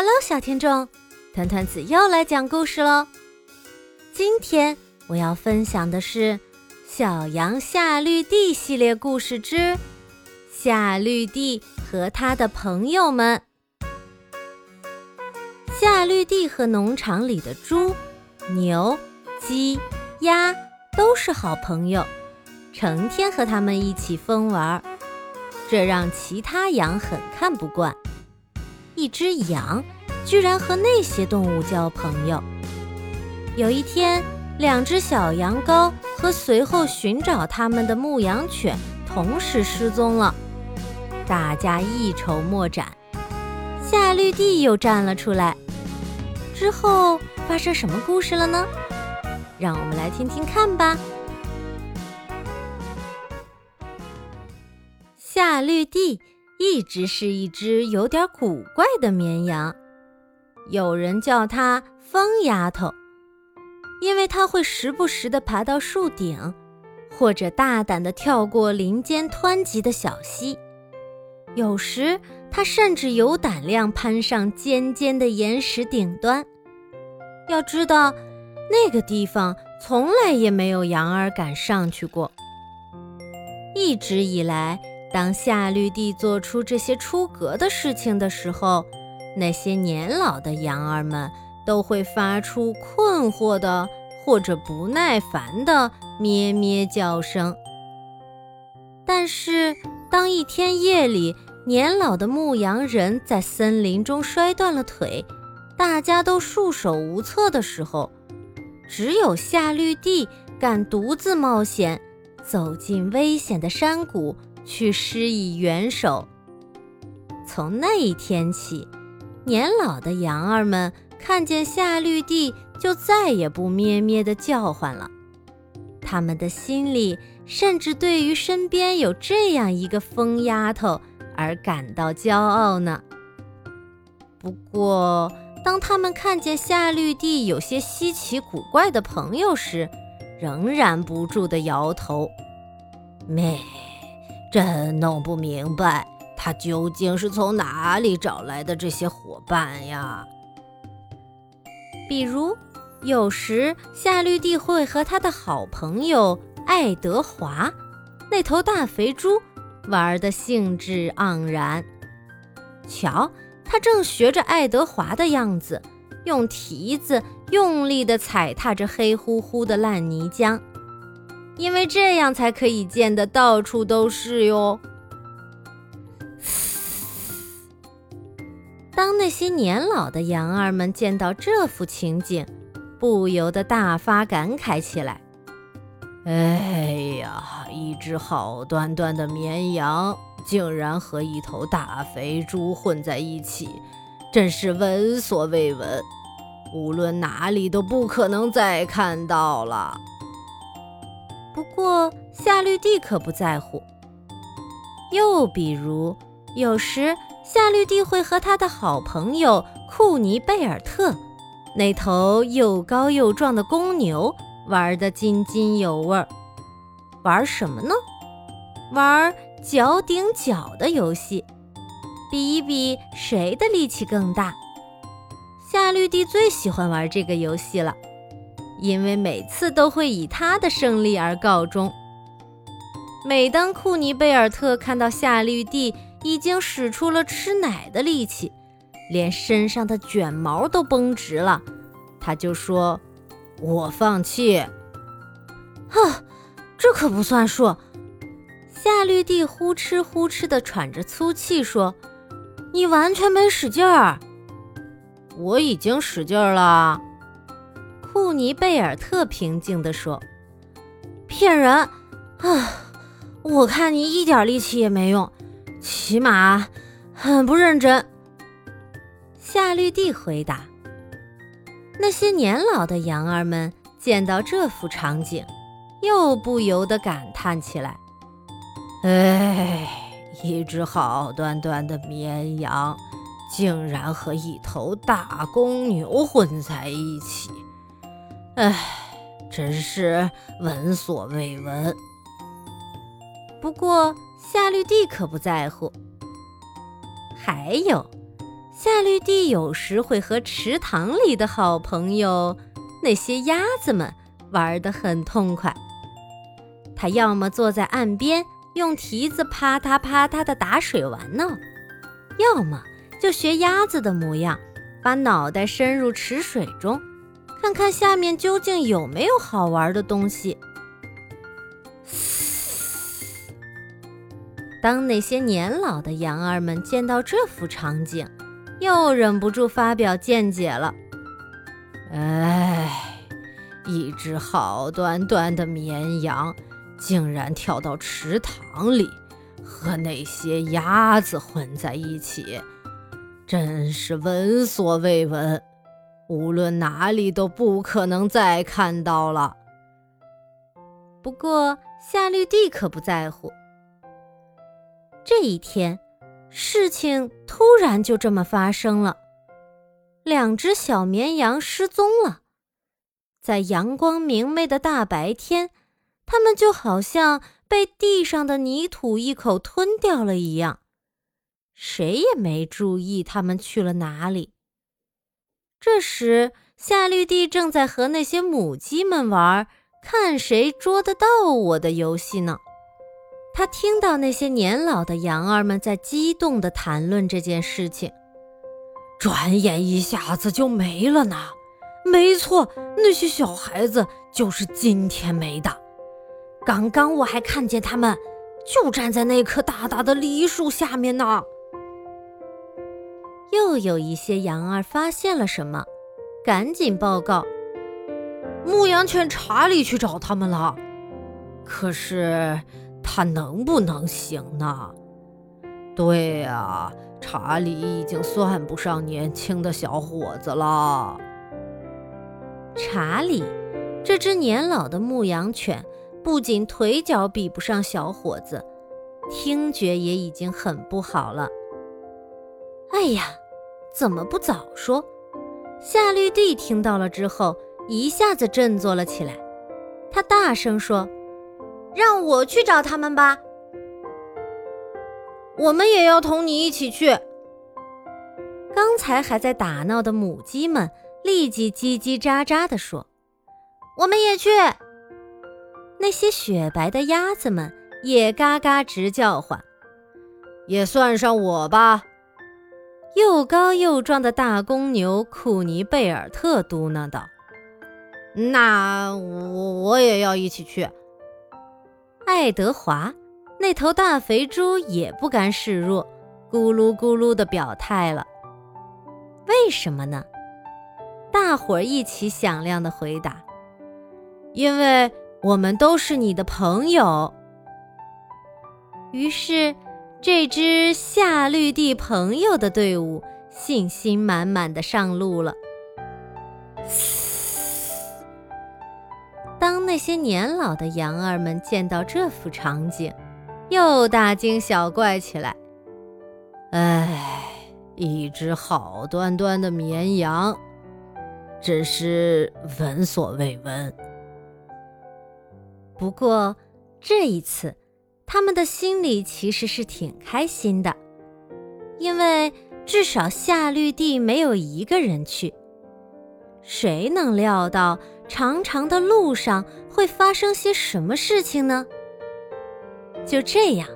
Hello，小听众，团团子又来讲故事喽。今天我要分享的是《小羊夏绿蒂》系列故事之《夏绿蒂和他的朋友们》。夏绿蒂和农场里的猪、牛、鸡、鸭都是好朋友，成天和他们一起疯玩，这让其他羊很看不惯。一只羊居然和那些动物交朋友。有一天，两只小羊羔和随后寻找它们的牧羊犬同时失踪了，大家一筹莫展。夏绿蒂又站了出来。之后发生什么故事了呢？让我们来听听看吧。夏绿蒂。一直是一只有点古怪的绵羊，有人叫它“疯丫头”，因为它会时不时地爬到树顶，或者大胆地跳过林间湍急的小溪。有时，它甚至有胆量攀上尖尖的岩石顶端。要知道，那个地方从来也没有羊儿敢上去过。一直以来。当夏绿蒂做出这些出格的事情的时候，那些年老的羊儿们都会发出困惑的或者不耐烦的咩咩叫声。但是，当一天夜里年老的牧羊人在森林中摔断了腿，大家都束手无策的时候，只有夏绿蒂敢独自冒险，走进危险的山谷。去施以援手。从那一天起，年老的羊儿们看见夏绿蒂就再也不咩咩的叫唤了。他们的心里甚至对于身边有这样一个疯丫头而感到骄傲呢。不过，当他们看见夏绿蒂有些稀奇古怪的朋友时，仍然不住地摇头。咩。真弄不明白，他究竟是从哪里找来的这些伙伴呀？比如，有时夏绿蒂会和他的好朋友爱德华，那头大肥猪，玩得兴致盎然。瞧，他正学着爱德华的样子，用蹄子用力地踩踏着黑乎乎的烂泥浆。因为这样才可以溅得到处都是哟。当那些年老的羊儿们见到这幅情景，不由得大发感慨起来：“哎呀，一只好端端的绵羊，竟然和一头大肥猪混在一起，真是闻所未闻，无论哪里都不可能再看到了。”不过夏绿蒂可不在乎。又比如，有时夏绿蒂会和他的好朋友库尼贝尔特，那头又高又壮的公牛玩得津津有味儿。玩什么呢？玩脚顶脚的游戏，比一比谁的力气更大。夏绿蒂最喜欢玩这个游戏了。因为每次都会以他的胜利而告终。每当库尼贝尔特看到夏绿蒂已经使出了吃奶的力气，连身上的卷毛都绷直了，他就说：“我放弃。”哼，这可不算数。夏绿蒂呼哧呼哧地喘着粗气说：“你完全没使劲儿。”我已经使劲儿了。尼贝尔特平静地说：“骗人！啊，我看你一点力气也没用，起码很不认真。”夏绿蒂回答。那些年老的羊儿们见到这幅场景，又不由得感叹起来：“哎，一只好端端的绵羊，竟然和一头大公牛混在一起。”唉，真是闻所未闻。不过夏绿蒂可不在乎。还有，夏绿蒂有时会和池塘里的好朋友那些鸭子们玩得很痛快。他要么坐在岸边用蹄子啪嗒啪嗒地打水玩闹，要么就学鸭子的模样，把脑袋伸入池水中，看看下面究竟有没有好玩的东西。当那些年老的羊儿们见到这幅场景，又忍不住发表见解了。哎，一只好端端的绵羊，竟然跳到池塘里，和那些鸭子混在一起，真是闻所未闻。无论哪里都不可能再看到了。不过夏绿蒂可不在乎。这一天，事情突然就这么发生了。两只小绵羊失踪了，在阳光明媚的大白天，它们就好像被地上的泥土一口吞掉了一样，谁也没注意它们去了哪里。这时，夏绿蒂正在和那些母鸡们玩“看谁捉得到我”的游戏呢。他听到那些年老的羊儿们在激动地谈论这件事情，转眼一下子就没了呢。没错，那些小孩子就是今天没的。刚刚我还看见他们，就站在那棵大大的梨树下面呢。又有一些羊儿发现了什么，赶紧报告：牧羊犬查理去找他们了。可是。他能不能行呢？对呀，查理已经算不上年轻的小伙子了。查理，这只年老的牧羊犬，不仅腿脚比不上小伙子，听觉也已经很不好了。哎呀，怎么不早说？夏绿蒂听到了之后，一下子振作了起来。他大声说。让我去找他们吧，我们也要同你一起去。刚才还在打闹的母鸡们立即叽叽喳喳地说：“我们也去。”那些雪白的鸭子们也嘎嘎直叫唤：“也算上我吧。”又高又壮的大公牛库尼贝尔特嘟囔道：“那我我也要一起去。”爱德华，那头大肥猪也不甘示弱，咕噜咕噜地表态了。为什么呢？大伙儿一起响亮地回答：“因为我们都是你的朋友。”于是，这支夏绿蒂朋友的队伍信心满满地上路了。当那些年老的羊儿们见到这幅场景，又大惊小怪起来。唉，一只好端端的绵羊，真是闻所未闻。不过这一次，他们的心里其实是挺开心的，因为至少夏绿蒂没有一个人去。谁能料到？长长的路上会发生些什么事情呢？就这样，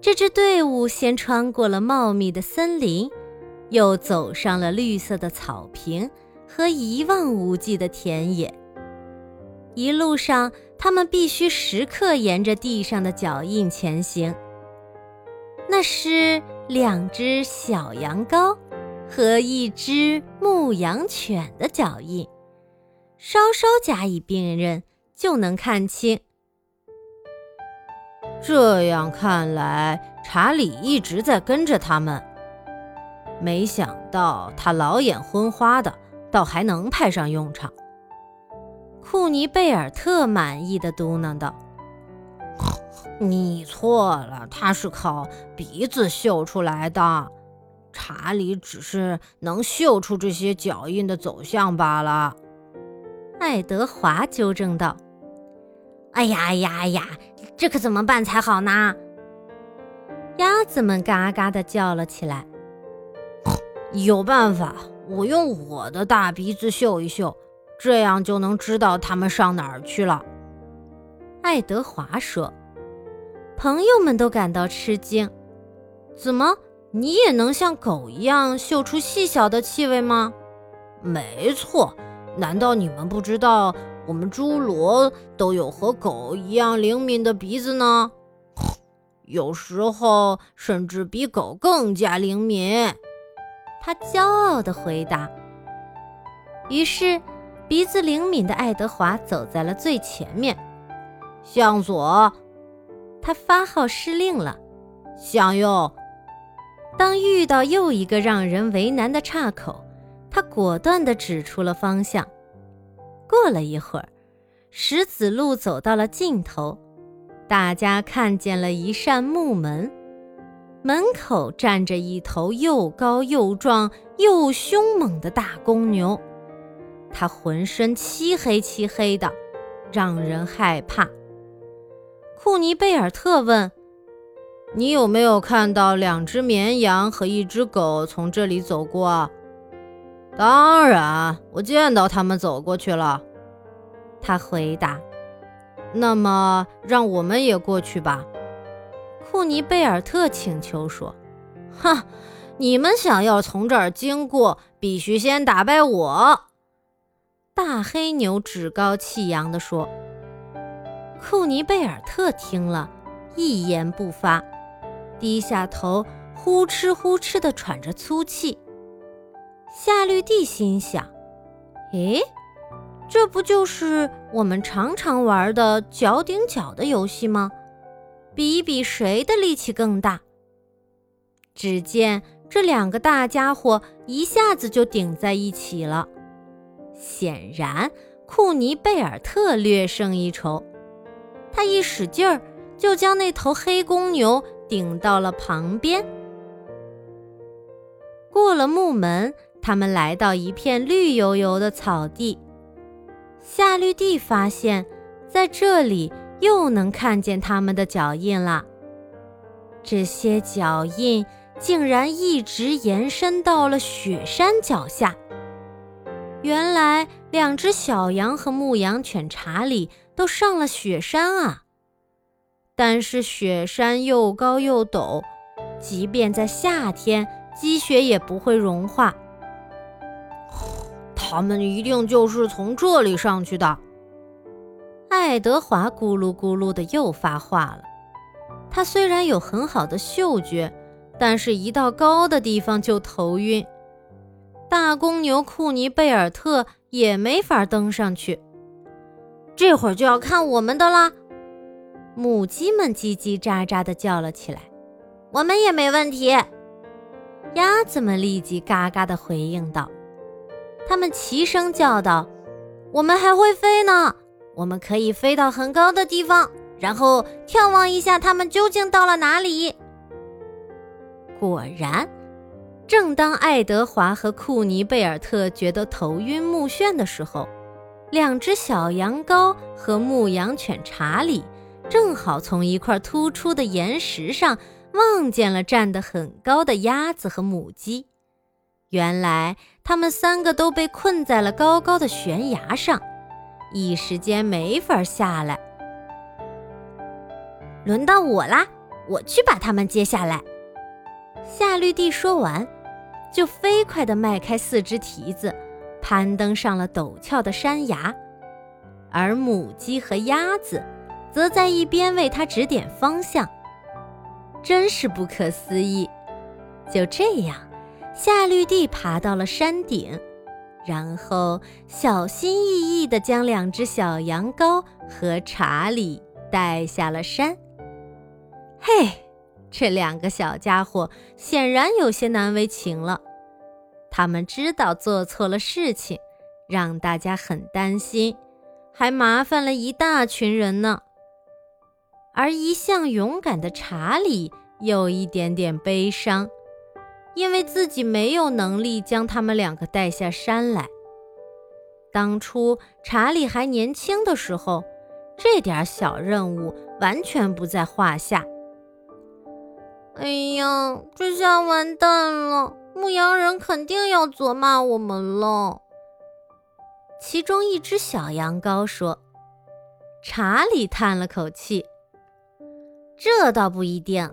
这支队伍先穿过了茂密的森林，又走上了绿色的草坪和一望无际的田野。一路上，他们必须时刻沿着地上的脚印前行。那是两只小羊羔和一只牧羊犬的脚印。稍稍加以辨认，就能看清。这样看来，查理一直在跟着他们。没想到他老眼昏花的，倒还能派上用场。库尼贝尔特满意的嘟囔道：“你错了，他是靠鼻子嗅出来的。查理只是能嗅出这些脚印的走向罢了。”爱德华纠正道：“哎呀呀呀，这可怎么办才好呢？”鸭子们嘎嘎地叫了起来。有办法，我用我的大鼻子嗅一嗅，这样就能知道他们上哪儿去了。”爱德华说。朋友们都感到吃惊：“怎么，你也能像狗一样嗅出细小的气味吗？”“没错，难道你们不知道我们侏罗都有和狗一样灵敏的鼻子呢？有时候甚至比狗更加灵敏。”他骄傲地回答。于是，鼻子灵敏的爱德华走在了最前面，向左。他发号施令了，向右。当遇到又一个让人为难的岔口，他果断地指出了方向。过了一会儿，石子路走到了尽头，大家看见了一扇木门，门口站着一头又高又壮又凶猛的大公牛，他浑身漆黑漆黑的，让人害怕。库尼贝尔特问：“你有没有看到两只绵羊和一只狗从这里走过？”“当然，我见到他们走过去了。”他回答。“那么，让我们也过去吧。”库尼贝尔特请求说。“哼，你们想要从这儿经过，必须先打败我。”大黑牛趾高气扬地说。库尼贝尔特听了一言不发，低下头，呼哧呼哧地喘着粗气。夏绿蒂心想：“诶，这不就是我们常常玩的脚顶脚的游戏吗？比一比谁的力气更大。”只见这两个大家伙一下子就顶在一起了。显然，库尼贝尔特略胜一筹。他一使劲儿，就将那头黑公牛顶到了旁边。过了木门，他们来到一片绿油油的草地。夏绿蒂发现，在这里又能看见他们的脚印了。这些脚印竟然一直延伸到了雪山脚下。原来，两只小羊和牧羊犬查理。都上了雪山啊！但是雪山又高又陡，即便在夏天，积雪也不会融化。他们一定就是从这里上去的。爱德华咕噜咕噜的又发话了。他虽然有很好的嗅觉，但是一到高的地方就头晕。大公牛库尼贝尔特也没法登上去。这会儿就要看我们的啦，母鸡们叽叽喳喳地叫了起来。我们也没问题，鸭子们立即嘎嘎地回应道。他们齐声叫道：“我们还会飞呢，我们可以飞到很高的地方，然后眺望一下他们究竟到了哪里。”果然，正当爱德华和库尼贝尔特觉得头晕目眩的时候。两只小羊羔和牧羊犬查理正好从一块突出的岩石上望见了站得很高的鸭子和母鸡。原来，他们三个都被困在了高高的悬崖上，一时间没法下来。轮到我啦，我去把他们接下来。夏绿蒂说完，就飞快地迈开四只蹄子。攀登上了陡峭的山崖，而母鸡和鸭子则在一边为它指点方向。真是不可思议！就这样，夏绿蒂爬到了山顶，然后小心翼翼地将两只小羊羔和查理带下了山。嘿，这两个小家伙显然有些难为情了。他们知道做错了事情，让大家很担心，还麻烦了一大群人呢。而一向勇敢的查理有一点点悲伤，因为自己没有能力将他们两个带下山来。当初查理还年轻的时候，这点小任务完全不在话下。哎呀，这下完蛋了！牧羊人肯定要责骂我们了。其中一只小羊羔说：“查理叹了口气，这倒不一定，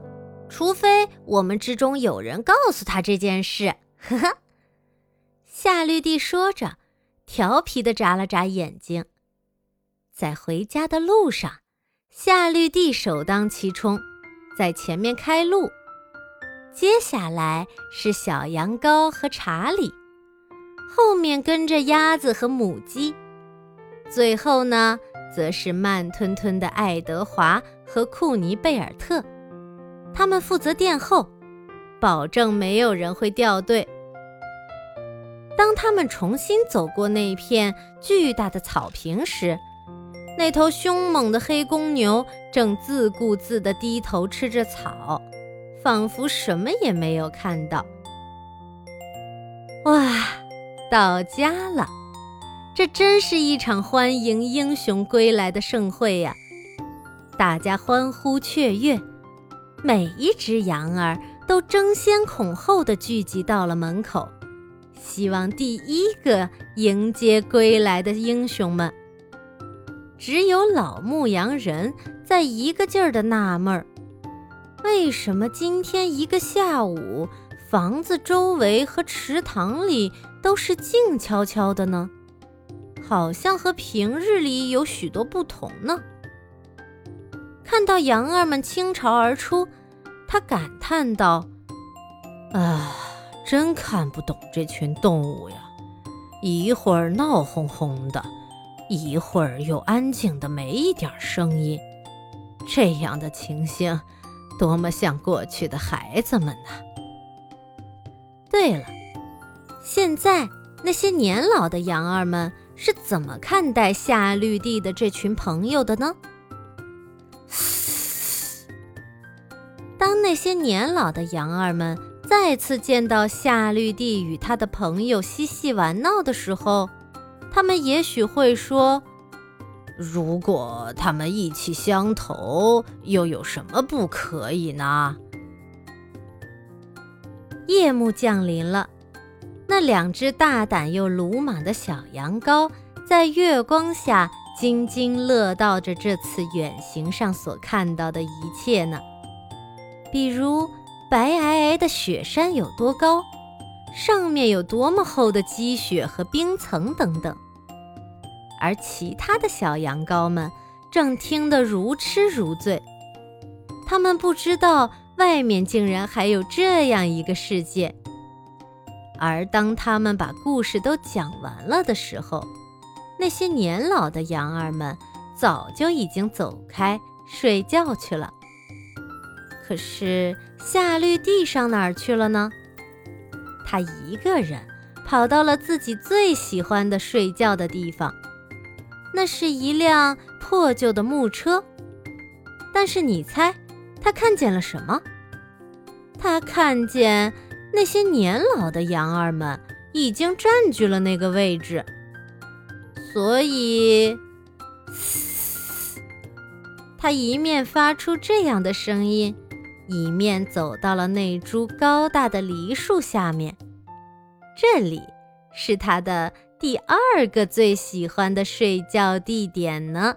除非我们之中有人告诉他这件事。”呵呵。夏绿蒂说着，调皮地眨了眨眼睛。在回家的路上，夏绿蒂首当其冲，在前面开路。接下来是小羊羔和查理。后面跟着鸭子和母鸡，最后呢，则是慢吞吞的爱德华和库尼贝尔特，他们负责殿后，保证没有人会掉队。当他们重新走过那片巨大的草坪时，那头凶猛的黑公牛正自顾自地低头吃着草，仿佛什么也没有看到。哇！到家了，这真是一场欢迎英雄归来的盛会呀！大家欢呼雀跃，每一只羊儿都争先恐后地聚集到了门口，希望第一个迎接归来的英雄们。只有老牧羊人在一个劲儿地纳闷儿：为什么今天一个下午，房子周围和池塘里？都是静悄悄的呢，好像和平日里有许多不同呢。看到羊儿们倾巢而出，他感叹道：“啊，真看不懂这群动物呀！一会儿闹哄哄的，一会儿又安静的没一点声音。这样的情形，多么像过去的孩子们呢！”对了。现在那些年老的羊儿们是怎么看待夏绿蒂的这群朋友的呢？当那些年老的羊儿们再次见到夏绿蒂与他的朋友嬉戏玩闹的时候，他们也许会说：“如果他们意气相投，又有什么不可以呢？”夜幕降临了。那两只大胆又鲁莽的小羊羔在月光下津津乐道着这次远行上所看到的一切呢，比如白皑皑的雪山有多高，上面有多么厚的积雪和冰层等等。而其他的小羊羔们正听得如痴如醉，他们不知道外面竟然还有这样一个世界。而当他们把故事都讲完了的时候，那些年老的羊儿们早就已经走开睡觉去了。可是夏绿蒂上哪儿去了呢？他一个人跑到了自己最喜欢的睡觉的地方，那是一辆破旧的木车。但是你猜，他看见了什么？他看见。那些年老的羊儿们已经占据了那个位置，所以，他一面发出这样的声音，一面走到了那株高大的梨树下面。这里是他的第二个最喜欢的睡觉地点呢。